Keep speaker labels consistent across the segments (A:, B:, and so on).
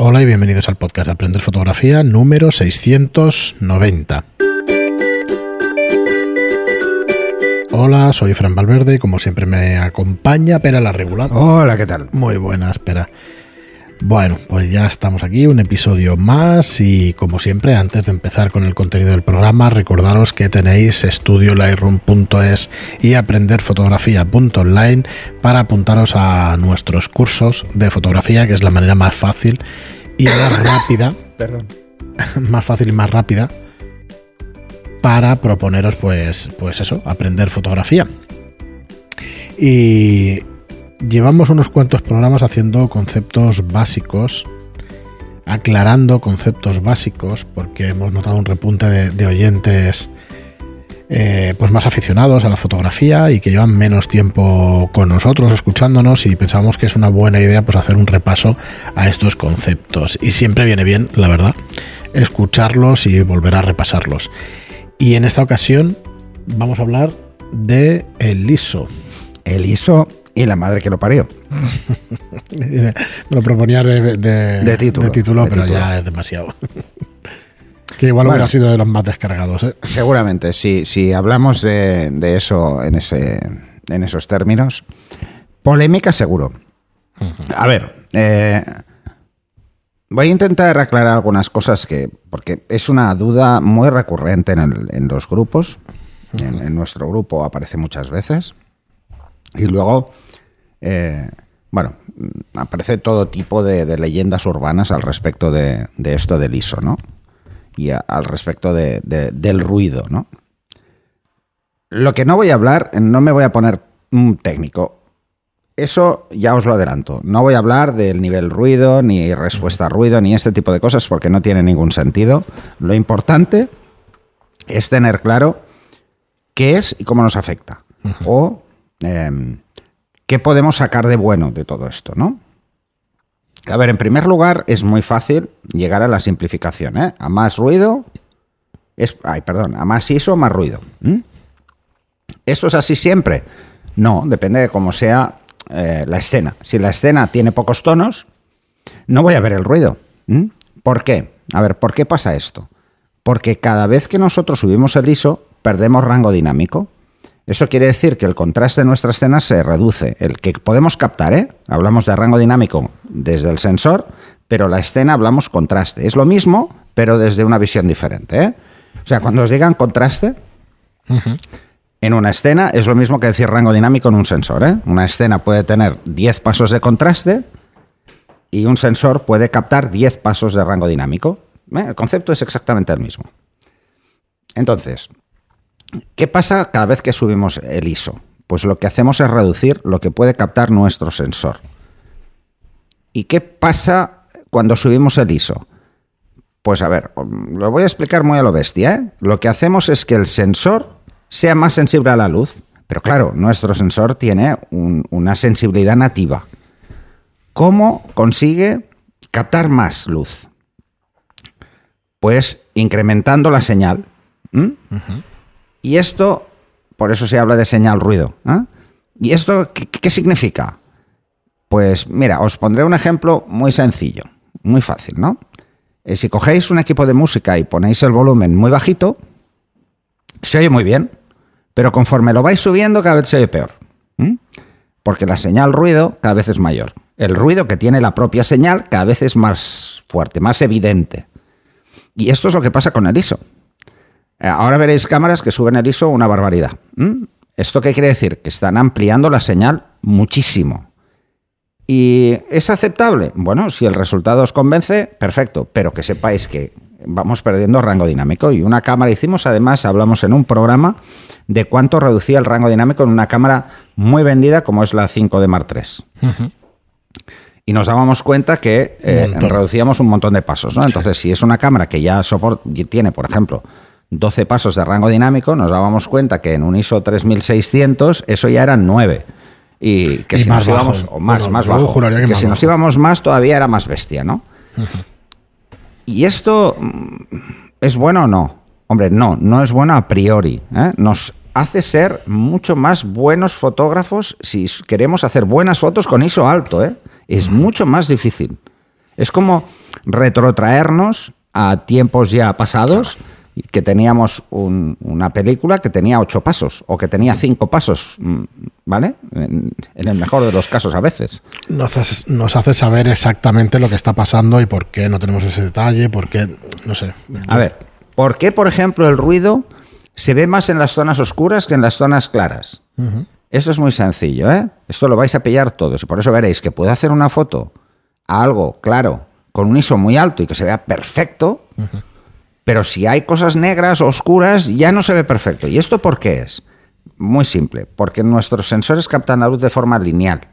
A: Hola y bienvenidos al podcast de Aprender Fotografía número 690. Hola, soy Fran Valverde y como siempre me acompaña Pera la Regular.
B: Hola, ¿qué tal?
A: Muy buenas, Pera. Bueno, pues ya estamos aquí, un episodio más y como siempre, antes de empezar con el contenido del programa, recordaros que tenéis estudiolightroom.es y aprenderfotografía.online para apuntaros a nuestros cursos de fotografía, que es la manera más fácil y más rápida,
B: Perdón.
A: más fácil y más rápida para proponeros pues pues eso, aprender fotografía. Y llevamos unos cuantos programas haciendo conceptos básicos, aclarando conceptos básicos, porque hemos notado un repunte de, oyentes eh, pues más aficionados a la fotografía y que llevan menos tiempo con nosotros escuchándonos y pensamos que es una buena idea pues hacer un repaso a estos conceptos. Y siempre viene bien la verdad escucharlos y volver a repasarlos. Y en esta ocasión vamos a hablar de el ISO.
B: El ISO y la madre que lo parió.
A: me lo proponía de, de-
B: De título,
A: de título, pero
B: título.
A: ya es demasiado que igual
B: Bueno.
A: hubiera sido de los más descargados ¿eh?
B: Seguramente, si, si hablamos de, de eso en, ese, en esos términos, polémica seguro. A ver, eh, voy a intentar aclarar algunas cosas que, porque es una duda muy recurrente en, el- en los grupos. En, en nuestro grupo aparece muchas veces. Y luego, eh, bueno, aparece todo tipo de, de leyendas urbanas al respecto de, de esto del ISO, ¿no? Y a- al respecto de- de- del ruido, ¿no? Lo que no voy a hablar, no me voy a poner un técnico. Eso ya os lo adelanto. No voy a hablar del nivel ruido, ni respuesta a ruido, ni este tipo de cosas, porque no tiene ningún sentido. Lo importante es tener claro qué es y cómo nos afecta. O em, qué podemos sacar de bueno de todo esto, ¿no? A ver, en primer lugar, es muy fácil llegar a la simplificación, ¿eh? A más ruido, es, ay, perdón, a más ISO, más ruido. ¿m? ¿Esto es así siempre? No, depende de cómo sea eh, la escena. Si la escena tiene pocos tonos, no voy a ver el ruido. ¿Por qué? A ver, ¿por qué pasa esto? Porque cada vez que nosotros subimos el ISO, perdemos rango dinámico. Esto quiere decir que el contraste de nuestra escena se reduce. El que podemos captar, ¿eh? Hablamos de rango dinámico desde el sensor, pero la escena hablamos contraste. Es lo mismo, pero desde una visión diferente, ¿eh? O sea, cuando os digan contraste, en una escena es lo mismo que decir rango dinámico en un sensor, ¿eh? Una escena puede tener 10 pasos de contraste y un sensor puede captar 10 pasos de rango dinámico. ¿eh? El concepto es exactamente el mismo. Entonces, ¿Qué pasa cada vez que subimos el ISO? Pues lo que hacemos es reducir lo que puede captar nuestro sensor. ¿Y qué pasa cuando subimos el ISO? Pues a ver, lo voy a explicar muy a lo bestia. ¿eh? Lo que hacemos es que el sensor sea más sensible a la luz. Pero claro, nuestro sensor tiene un- una sensibilidad nativa. ¿Cómo consigue captar más luz? Pues incrementando la señal. Y esto, por eso se habla de señal ruido. ¿eh? ¿Y esto qué, significa? Pues mira, os pondré un ejemplo muy sencillo, muy fácil, ¿no? Eh, si cogéis un equipo de música y ponéis el volumen muy bajito, se oye muy bien, pero conforme lo vais subiendo cada vez se oye peor. Porque la señal ruido cada vez es mayor. El ruido que tiene la propia señal cada vez es más fuerte, más evidente. Y esto es lo que pasa con el ISO. Eh, Ahora veréis cámaras que suben el ISO una barbaridad. ¿m? ¿Esto qué quiere decir? Que están ampliando la señal muchísimo. ¿Y es aceptable? Bueno, si el resultado os convence, perfecto, pero que sepáis que vamos perdiendo rango dinámico. Y una cámara hicimos, además, hablamos en un programa de cuánto reducía el rango dinámico en una cámara muy vendida como es la 5 de Mark III. Y nos dábamos cuenta que eh,
A: Un
B: reducíamos un montón de pasos. ¿no? Entonces, si es una cámara que ya sopor- tiene, por ejemplo, 12 pasos de rango dinámico, nos dábamos cuenta que en un ISO 3600 eso ya eran 9. Y que
A: Y
B: si
A: más
B: nos
A: bajo.
B: íbamos, o más,
A: Bueno,
B: más bajo.
A: que
B: que
A: más
B: si nos íbamos más todavía era más bestia, ¿no? Y esto mm, es bueno o no? Hombre, no, no es bueno a priori. ¿eh? Nos hace ser mucho más buenos fotógrafos si queremos hacer buenas fotos con ISO alto. ¿eh? Es mucho más difícil. Es como retrotraernos a tiempos ya pasados, que teníamos un- una película que tenía ocho pasos o que tenía cinco pasos, mm, ¿vale? En, en el mejor de los casos a veces.
A: Nos hace, nos hace saber exactamente lo que está pasando y por qué no tenemos ese detalle, por qué, no sé.
B: A ver, ¿por qué, por ejemplo, el ruido se ve más en las zonas oscuras que en las zonas claras? Esto es muy sencillo, ¿eh? Esto lo vais a pillar todos y por eso veréis que puedo hacer una foto a algo claro, con un ISO muy alto y que se vea perfecto, pero si hay cosas negras oscuras ya no se ve perfecto. ¿Y esto por qué es? Muy simple, porque nuestros sensores captan la luz de forma lineal.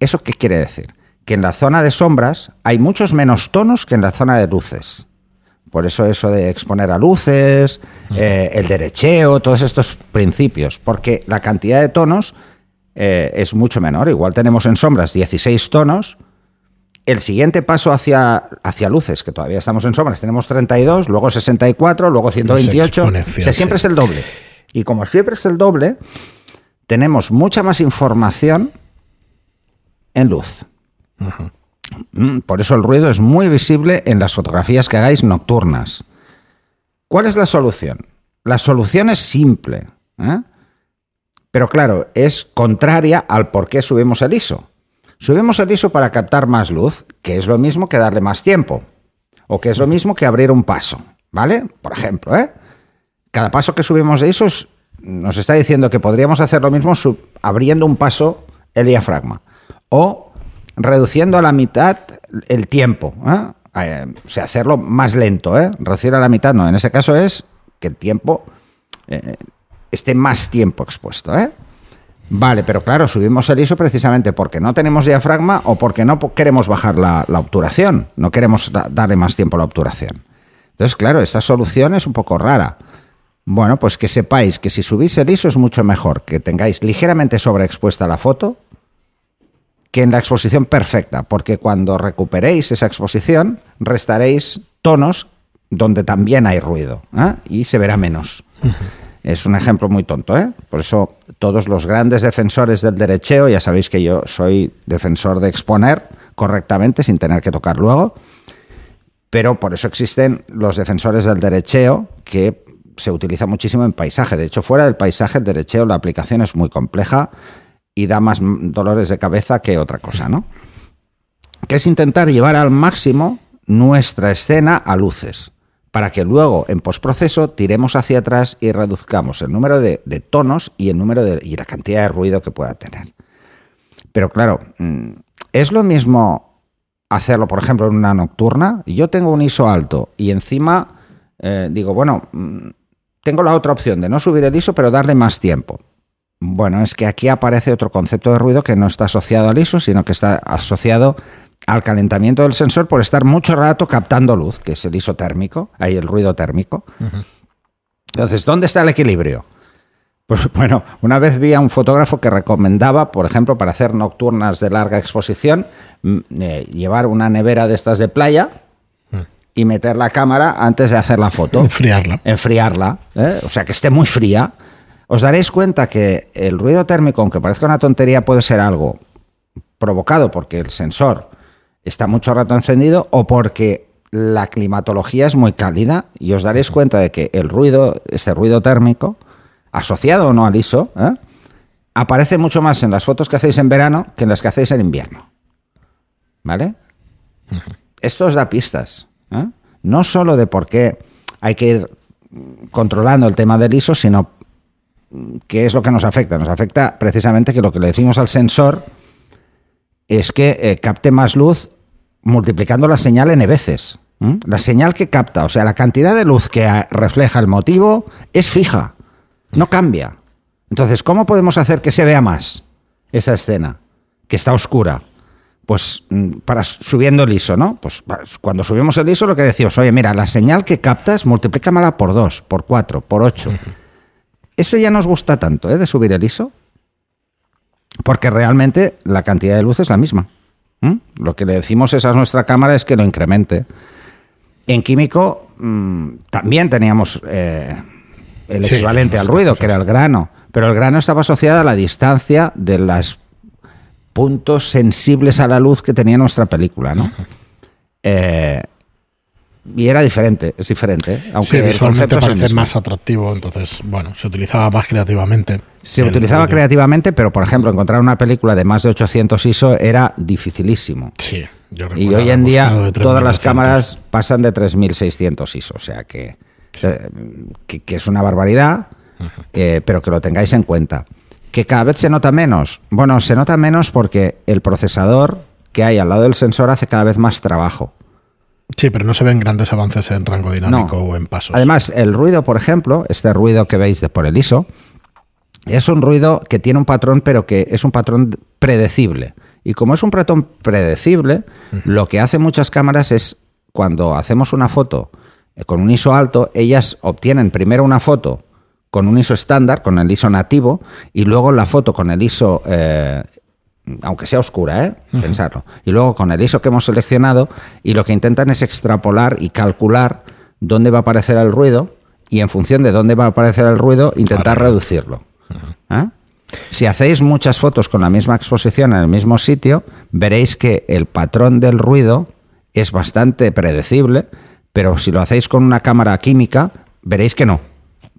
B: ¿Eso qué quiere decir? Que en la zona de sombras hay muchos menos tonos que en la zona de luces. Por eso eso de exponer a luces, eh, el derecheo, todos estos principios, porque la cantidad de tonos eh, es mucho menor. Igual tenemos en sombras 16 tonos. El siguiente paso hacia, hacia luces, que todavía estamos en sombras, tenemos 32, luego 64, luego 128. O
A: exponencial,
B: sea, siempre es el doble. Y como siempre es el doble, tenemos mucha más información en luz. Mm, Por eso el ruido es muy visible en las fotografías que hagáis nocturnas. ¿Cuál es la solución? La solución es simple, ¿eh? pero claro, es contraria al por qué subimos el ISO. Subimos el ISO para captar más luz, que es lo mismo que darle más tiempo, o que es lo mismo que abrir un paso, ¿vale? Por ejemplo, ¿eh? Cada paso que subimos de ISO nos está diciendo que podríamos hacer lo mismo abriendo un paso el diafragma o reduciendo a la mitad el tiempo. ¿eh? Eh, o sea, hacerlo más lento. ¿eh? Reducir a la mitad no. En ese caso es que el tiempo eh, esté más tiempo expuesto. ¿eh? Vale, pero claro, subimos el ISO precisamente porque no tenemos diafragma o porque no queremos bajar la, obturación, no queremos da- darle más tiempo a la obturación. Entonces, claro, esta solución es un poco rara. Bueno, pues que sepáis que si subís el ISO es mucho mejor que tengáis ligeramente sobreexpuesta la foto que en la exposición perfecta, porque cuando recuperéis esa exposición restaréis tonos donde también hay ruido ¿eh? y se verá menos. Es un ejemplo muy tonto, ¿eh? Por eso todos los grandes defensores del derecheo, ya sabéis que yo soy defensor de exponer correctamente sin tener que tocar luego, pero por eso existen los defensores del derecheo que se utiliza muchísimo en paisaje. De hecho, fuera del paisaje, el derecheo, la aplicación es muy compleja y da más dolores de cabeza que otra cosa, ¿no? Que es intentar llevar al máximo nuestra escena a luces, para que luego en postproceso tiremos hacia atrás y reduzcamos el número de, tonos y el número de, y la cantidad de ruido que pueda tener. Pero claro, mm, es lo mismo hacerlo, por ejemplo, en una nocturna. Yo tengo un ISO alto y encima eh, digo, bueno, mm, tengo la otra opción de no subir el ISO, pero darle más tiempo. Bueno, es que aquí aparece otro concepto de ruido que no está asociado al ISO, sino que está asociado al calentamiento del sensor por estar mucho rato captando luz, que es el ISO térmico, ahí el ruido térmico. Entonces, ¿dónde está el equilibrio? Pues bueno, una vez vi a un fotógrafo que recomendaba, por ejemplo, para hacer nocturnas de larga exposición, mm, eh, llevar una nevera de estas de playa y meter la cámara antes de hacer la foto
A: Enfriarla.
B: enfriarla, ¿eh? o sea, que esté muy fría, os daréis cuenta que el ruido térmico, aunque parezca una tontería, puede ser algo provocado porque el sensor está mucho rato encendido o porque la climatología es muy cálida y os daréis cuenta de que el ruido, ese ruido térmico, asociado o no al ISO, ¿eh? aparece mucho más en las fotos que hacéis en verano que en las que hacéis en invierno. ¿Vale? Esto os da pistas. ¿eh? No solo de por qué hay que ir controlando el tema del ISO, sino qué es lo que nos afecta. Nos afecta precisamente que lo que le decimos al sensor es que eh, capte más luz multiplicando la señal n veces. La señal que capta, o sea, la cantidad de luz que ah, refleja el motivo es fija, no cambia. Entonces, ¿cómo podemos hacer que se vea más esa escena que está oscura? Pues mm, para subiendo el ISO, ¿no? Pues cuando subimos el ISO lo que decimos, oye, mira, la señal que captas, multiplícamela por 2, por 4, por 8. Eso ya nos gusta tanto, ¿eh? De subir el ISO. Porque realmente la cantidad de luz es la misma. Lo que le decimos es a nuestra cámara es que lo incremente. En químico mm, también teníamos eh, el
A: Sí,
B: equivalente al ruido, que era el grano. Pero el grano estaba asociado a la distancia de los puntos sensibles a la luz que tenía nuestra película, ¿no? Eh, y era diferente, es diferente. ¿eh? Aunque
A: sí, visualmente parece más atractivo, entonces, bueno, se utilizaba más creativamente.
B: Se
A: El
B: utilizaba creativamente, pero por ejemplo, encontrar una película de más de 800 ISO era dificilísimo.
A: Sí, yo
B: Y
A: recuerdo
B: hoy en día todas las
A: 3200.
B: cámaras pasan de 3600 ISO, o sea que, eh, que, que es una barbaridad, eh, pero que lo tengáis en cuenta. Que cada vez se nota menos. Bueno, se nota menos porque el procesador que hay al lado del sensor hace cada vez más trabajo.
A: Sí, pero no se ven grandes avances en rango dinámico
B: No.
A: o en pasos.
B: Además, el ruido, por ejemplo, este ruido que veis de por el ISO, es un ruido que tiene un patrón, pero que es un patrón predecible. Y como es un patrón predecible, lo que hacen muchas cámaras es, cuando hacemos una foto eh, con un ISO alto, ellas obtienen primero una foto con un ISO estándar, con el ISO nativo, y luego la foto con el ISO, eh, aunque sea oscura, ¿eh? pensarlo, y luego con el ISO que hemos seleccionado, y lo que intentan es extrapolar y calcular dónde va a aparecer el ruido, y en función de dónde va a aparecer el ruido, intentar
A: Claro.
B: reducirlo. ¿Eh? Si hacéis muchas fotos con la misma exposición en el mismo sitio, veréis que el patrón del ruido es bastante predecible, pero si lo hacéis con una cámara química, veréis que no,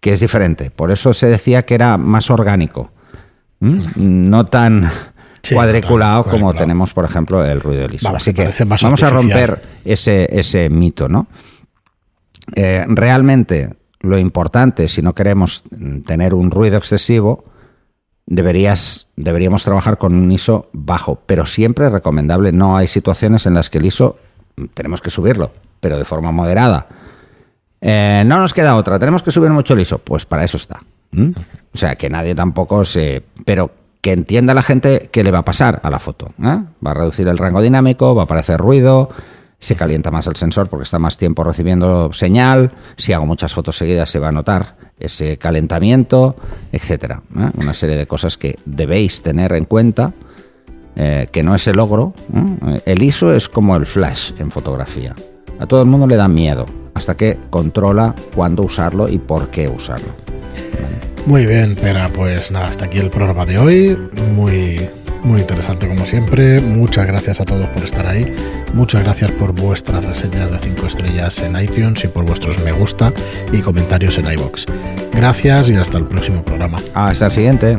B: que es diferente. Por eso se decía que era más orgánico, no tan
A: Sí,
B: cuadriculado
A: no tan
B: como
A: cuadriculado.
B: tenemos, por ejemplo, el ruido del ISO.
A: Vamos,
B: Así
A: que
B: vamos a romper ese, ese mito, ¿no? Eh, realmente lo importante, si no queremos tener un ruido excesivo, deberías, deberíamos trabajar con un ISO bajo, pero siempre recomendable. No hay situaciones en las que el ISO tenemos que subirlo, pero de forma moderada. Eh, no nos queda otra, tenemos que subir mucho el ISO, pues para eso está. O sea, que nadie tampoco se... Pero que entienda la gente qué le va a pasar a la foto. ¿eh? Va a reducir el rango dinámico, va a aparecer ruido, se calienta más el sensor porque está más tiempo recibiendo señal, si hago muchas fotos seguidas se va a notar ese calentamiento, etcétera. ¿eh? Una serie de cosas que debéis tener en cuenta, eh, que no es el logro. ¿eh? El ISO es como el flash en fotografía. A todo el mundo le da miedo, hasta que controla cuándo usarlo y por qué usarlo.
A: Muy bien, Pera, pues nada, hasta aquí el programa de hoy. Muy, muy interesante como siempre. Muchas gracias a todos por estar ahí. Muchas gracias por vuestras reseñas de 5 estrellas en iTunes y por vuestros me gusta y comentarios en iBox. Gracias y hasta el próximo programa.
B: Hasta el siguiente.